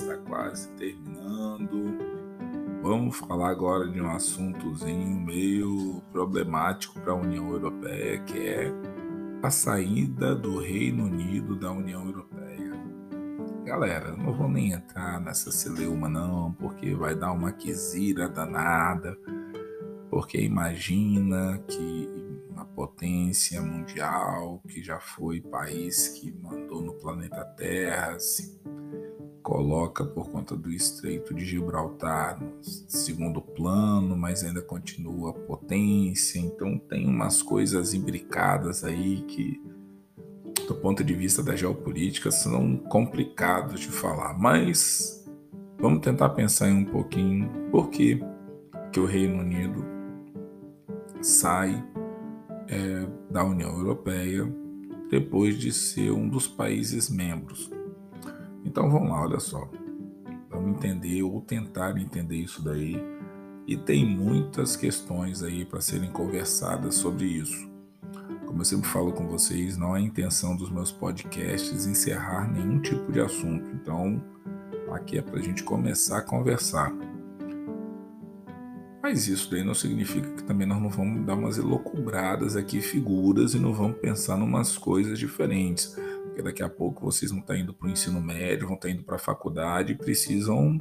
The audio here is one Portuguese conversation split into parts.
está quase terminando. Vamos falar agora de um assuntozinho meio problemático para a União Europeia, que é a saída do Reino Unido da União Europeia. Galera, não vou nem entrar nessa celeuma não, porque vai dar uma quisira danada, porque imagina que uma potência mundial, que já foi país que mandou no planeta Terra, se coloca por conta do Estreito de Gibraltar no segundo plano, mas ainda continua potência. Então tem umas coisas imbricadas aí que, do ponto de vista da geopolítica, são complicados de falar. Mas vamos tentar pensar em um pouquinho por que, que o Reino Unido sai é, da União Europeia depois de ser um dos países membros. Então vamos lá, olha só. Vamos entender ou tentar entender isso daí. E tem muitas questões aí para serem conversadas sobre isso. Como eu sempre falo com vocês, não é a intenção dos meus podcasts encerrar nenhum tipo de assunto. Então, aqui é para a gente começar a conversar. Mas isso daí não significa que também nós não vamos dar umas elocubradas aqui, figuras, e não vamos pensar em umas coisas diferentes porque daqui a pouco vocês vão estar indo para o ensino médio, vão estar indo para a faculdade e precisam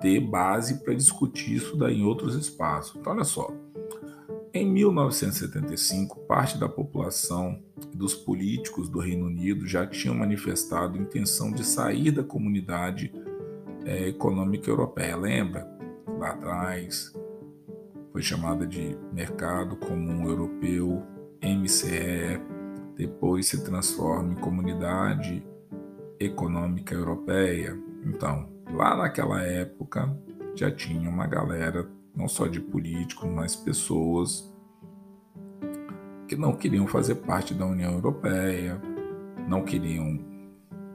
ter base para discutir isso daí em outros espaços. Então, olha só. Em 1975, parte da população dos políticos do Reino Unido já tinham manifestado intenção de sair da comunidade é, econômica europeia. Lembra? Lá atrás foi chamada de Mercado Comum Europeu, MCE, depois se transforma em Comunidade Econômica Europeia. Então, lá naquela época já tinha uma galera, não só de políticos, mas pessoas que não queriam fazer parte da União Europeia, não queriam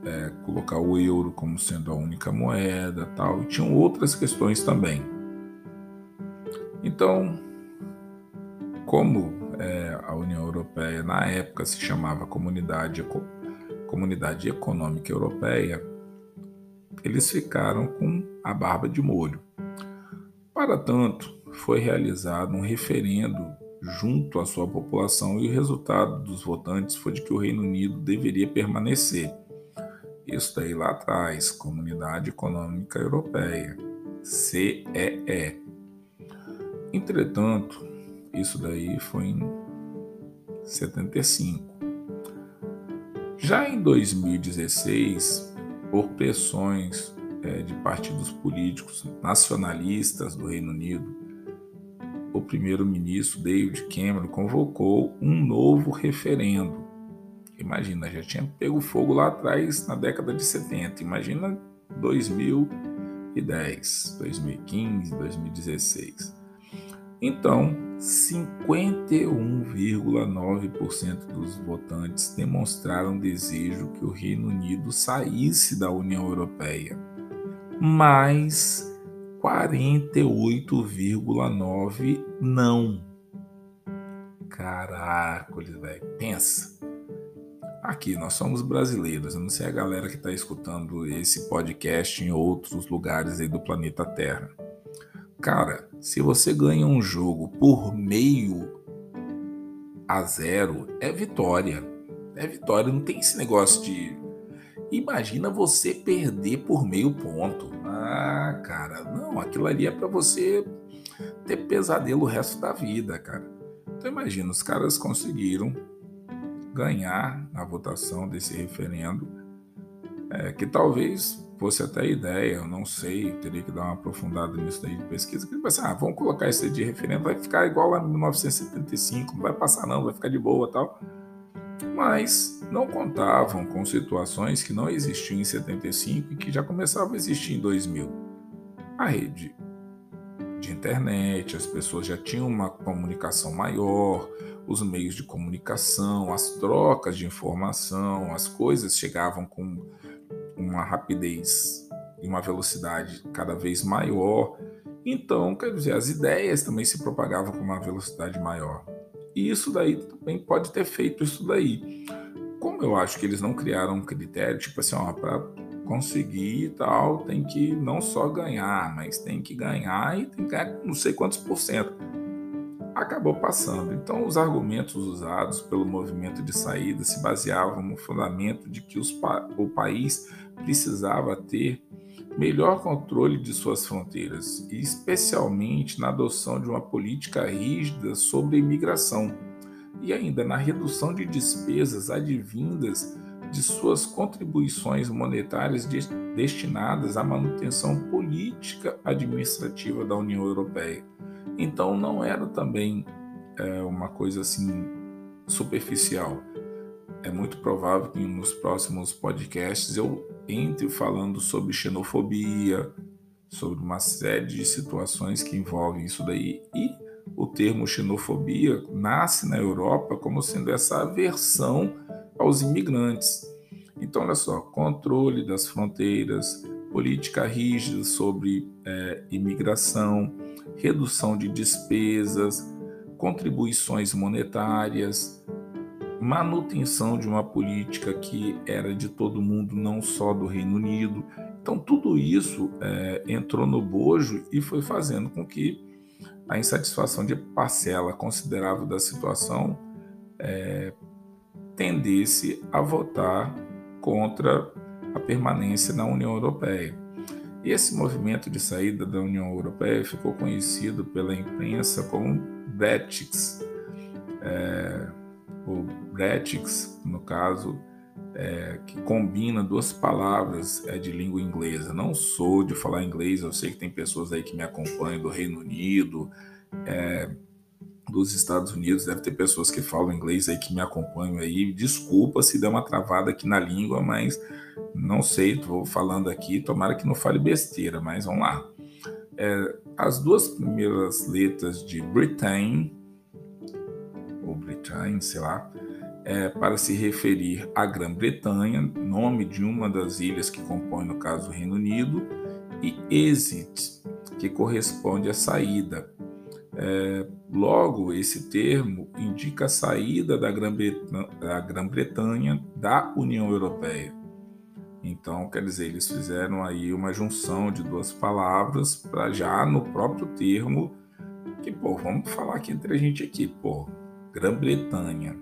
é, colocar o euro como sendo a única moeda, tal, e tinham outras questões também. Então, como é, a União Europeia, na época se chamava Comunidade, Comunidade Econômica Europeia, eles ficaram com a barba de molho. Para tanto, foi realizado um referendo junto à sua população e o resultado dos votantes foi de que o Reino Unido deveria permanecer. Isso daí lá atrás, Comunidade Econômica Europeia, CEE. Entretanto, isso daí foi em 75. Já em 2016, por pressões é, de partidos políticos nacionalistas do Reino Unido, o primeiro-ministro David Cameron convocou um novo referendo. Imagina, já tinha pego fogo lá atrás na década de 70. Imagina 2010, 2015, 2016. Então, 51,9% dos votantes demonstraram desejo que o Reino Unido saísse da União Europeia, mas 48,9% não. Caracoles, velho, pensa. Aqui, nós somos brasileiros, eu não sei a galera que está escutando esse podcast em outros lugares aí do planeta Terra. Cara, se você ganha um jogo por meio a zero, é vitória. É vitória. Não tem esse negócio de. Imagina você perder por meio ponto. Ah, cara, não, aquilo ali é para você ter pesadelo o resto da vida, cara. Então imagina, os caras conseguiram ganhar na votação desse referendo, é, que talvez fosse até ideia, eu não sei, teria que dar uma aprofundada nisso daí de pesquisa, que assim, ah, vamos colocar isso aí de referendo, vai ficar igual lá em 1975, não vai passar não, vai ficar de boa tal. Mas não contavam com situações que não existiam em 75 e que já começavam a existir em 2000. A rede de internet, as pessoas já tinham uma comunicação maior, os meios de comunicação, as trocas de informação, as coisas chegavam com uma rapidez e uma velocidade cada vez maior. Então, quer dizer, as ideias também se propagavam com uma velocidade maior. E isso daí também pode ter feito isso daí. Como eu acho que eles não criaram um critério, tipo assim, para conseguir e tal, tem que não só ganhar, mas tem que ganhar e tem que ganhar não sei quantos por cento. Acabou passando. Então, os argumentos usados pelo movimento de saída se baseavam no fundamento de que os, o país precisava ter melhor controle de suas fronteiras, e especialmente na adoção de uma política rígida sobre a imigração, e ainda na redução de despesas advindas de suas contribuições monetárias destinadas à manutenção política administrativa da União Europeia. Então não era também é, uma coisa assim superficial. É muito provável que nos próximos podcasts eu entre falando sobre xenofobia, sobre uma série de situações que envolvem isso daí. E o termo xenofobia nasce na Europa como sendo essa aversão aos imigrantes. Então, olha só, controle das fronteiras, política rígida sobre é, imigração, redução de despesas, contribuições monetárias, manutenção de uma política que era de todo mundo, não só do Reino Unido. Então, tudo isso é, entrou no bojo e foi fazendo com que a insatisfação de parcela considerável da situação é, tendesse a votar contra a permanência na União Europeia. Esse movimento de saída da União Europeia ficou conhecido pela imprensa como Brexit. É, o Bretix, no caso, é, que combina duas palavras é, de língua inglesa. Não sou de falar inglês, eu sei que tem pessoas aí que me acompanham do Reino Unido, é, dos Estados Unidos, deve ter pessoas que falam inglês aí que me acompanham aí. Desculpa se der uma travada aqui na língua, mas não sei, estou falando aqui, tomara que não fale besteira, mas vamos lá. É, as duas primeiras letras de Britain Britain, sei lá, é, para se referir à Grã-Bretanha, nome de uma das ilhas que compõe, no caso, o Reino Unido, e exit, que corresponde à saída. É, logo, esse termo indica a saída da Grã-Bretanha da União Europeia. Então, quer dizer, eles fizeram aí uma junção de duas palavras para já no próprio termo que, pô, vamos falar aqui entre a gente aqui, pô, Grã-Bretanha,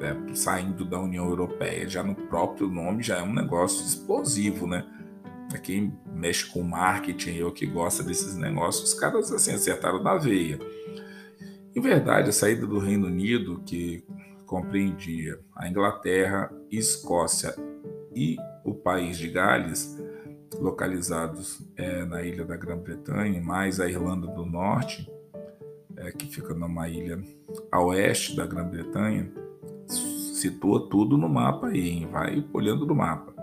é, saindo da União Europeia, já no próprio nome já é um negócio explosivo, né? Quem mexe com marketing, eu que gosta desses negócios, os caras assim acertaram na veia. Em verdade, a saída do Reino Unido, que compreendia a Inglaterra, Escócia e o país de Gales, localizados é, na ilha da Grã-Bretanha, mais a Irlanda do Norte, é, que fica numa ilha a oeste da Grã-Bretanha, situa tudo no mapa aí, vai olhando no mapa.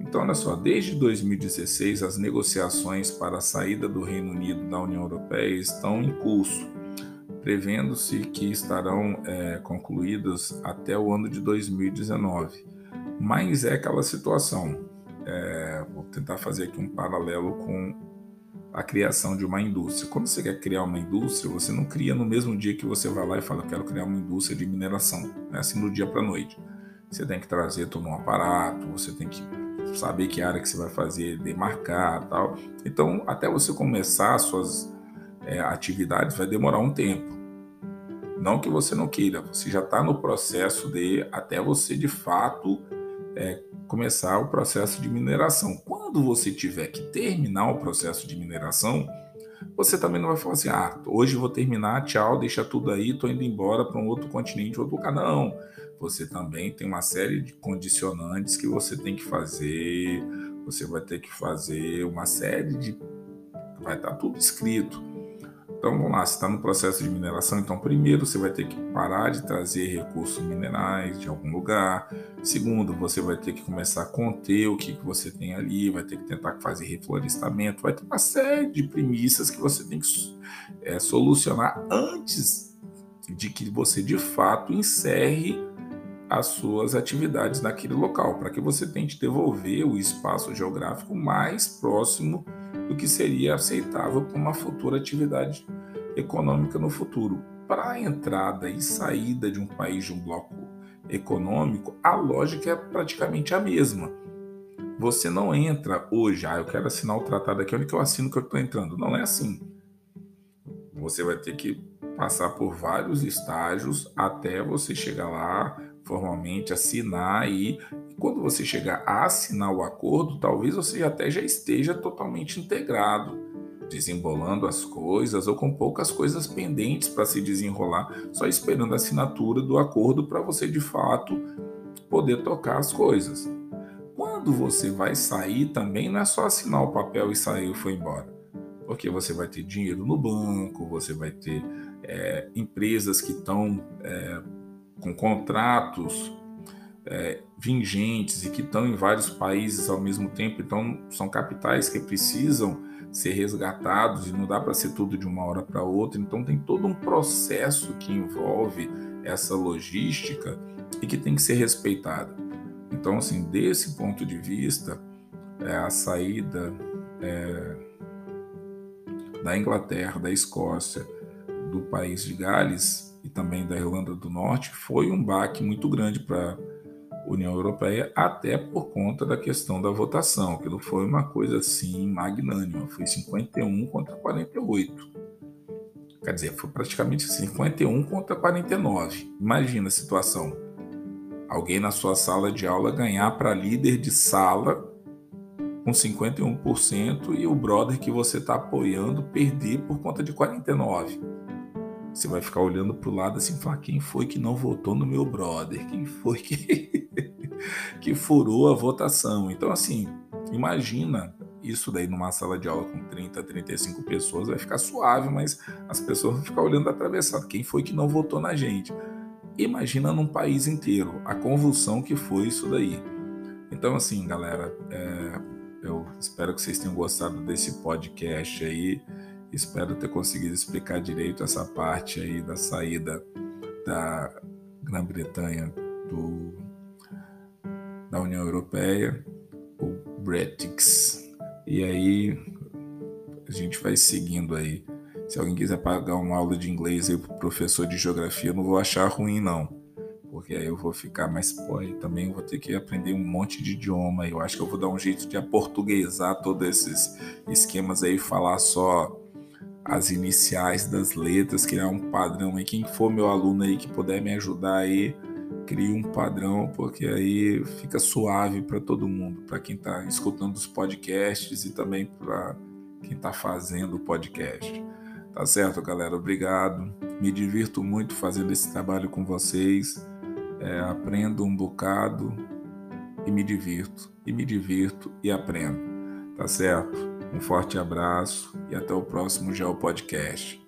Então, olha só, desde 2016, as negociações para a saída do Reino Unido da União Europeia estão em curso, prevendo-se que estarão é, concluídas até o ano de 2019. Mas é aquela situação, é, vou tentar fazer aqui um paralelo com a criação de uma indústria. Quando você quer criar uma indústria, você não cria no mesmo dia que você vai lá e fala, quero criar uma indústria de mineração, é assim do dia para a noite. Você tem que trazer todo um aparato, você tem que saber que área que você vai fazer, demarcar tal. Então, até você começar suas é, atividades vai demorar um tempo. Não que você não queira, você já está no processo de até você de fato é, começar o processo de mineração. Quando você tiver que terminar o processo de mineração, você também não vai falar assim: ah, hoje vou terminar, tchau, deixa tudo aí, estou indo embora para um outro continente, outro lugar. Não. Você também tem uma série de condicionantes que você tem que fazer, você vai ter que fazer uma série de. Vai estar tá tudo escrito. Então vamos lá, você está no processo de mineração, então primeiro você vai ter que parar de trazer recursos minerais de algum lugar. Segundo, você vai ter que começar a conter o que, que você tem ali, vai ter que tentar fazer reflorestamento, vai ter uma série de premissas que você tem que é, solucionar antes de que você de fato encerre as suas atividades naquele local, para que você tente devolver o espaço geográfico mais próximo do que seria aceitável para uma futura atividade econômica no futuro. Para a entrada e saída de um país de um bloco econômico, a lógica é praticamente a mesma. você não entra hoje, ah, eu quero assinar o tratado aqui, onde que eu assino que eu estou entrando? Não é assim. Você vai ter que passar por vários estágios até você chegar lá formalmente, assinar e, quando você chegar a assinar o acordo, talvez você até já esteja totalmente integrado, desembolando as coisas ou com poucas coisas pendentes para se desenrolar, só esperando a assinatura do acordo para você de fato poder tocar as coisas. Quando você vai sair também não é só assinar o papel e sair e foi embora. Porque você vai ter dinheiro no banco, você vai ter é, empresas que estão é, com contratos é, vingentes e que estão em vários países ao mesmo tempo, então são capitais que precisam ser resgatados e não dá para ser tudo de uma hora para outra, então tem todo um processo que envolve essa logística e que tem que ser respeitado. Então, assim, desse ponto de vista, é, a saída é, da Inglaterra, da Escócia, do país de Gales e também da Irlanda do Norte foi um baque muito grande para União Europeia, até por conta da questão da votação, que não foi uma coisa assim magnânima, foi 51 contra 48. Quer dizer, foi praticamente 51 contra 49. Imagina a situação alguém na sua sala de aula ganhar para líder de sala com 51% e o brother que você está apoiando perder por conta de 49%. Você vai ficar olhando para o lado assim e falar: quem foi que não votou no meu brother? Quem foi que, que furou a votação? Então, assim, imagina isso daí numa sala de aula com 30, 35 pessoas, vai ficar suave, mas as pessoas vão ficar olhando atravessado. Quem foi que não votou na gente? Imagina num país inteiro a convulsão que foi isso daí. Então, assim, galera, é, eu espero que vocês tenham gostado desse podcast aí. Espero ter conseguido explicar direito essa parte aí da saída da Grã-Bretanha do, da União Europeia, o Brexit. E aí a gente vai seguindo aí se alguém quiser pagar uma aula de inglês aí pro professor de geografia, não vou achar ruim, não. Porque aí eu vou ficar mais. Aí também vou ter que aprender um monte de idioma. Eu acho que eu vou dar um jeito de aportuguesar todos esses esquemas aí, falar só as iniciais das letras, criar um padrão aí. Quem for meu aluno aí que puder me ajudar aí, crie um padrão, porque aí fica suave para todo mundo, para quem está escutando os podcasts e também para quem está fazendo o podcast. Tá certo, galera? Obrigado. Me divirto muito fazendo esse trabalho com vocês. É, aprendo um bocado e me divirto. E me divirto e aprendo. Tá certo? Um forte abraço e até o próximo Geo Podcast.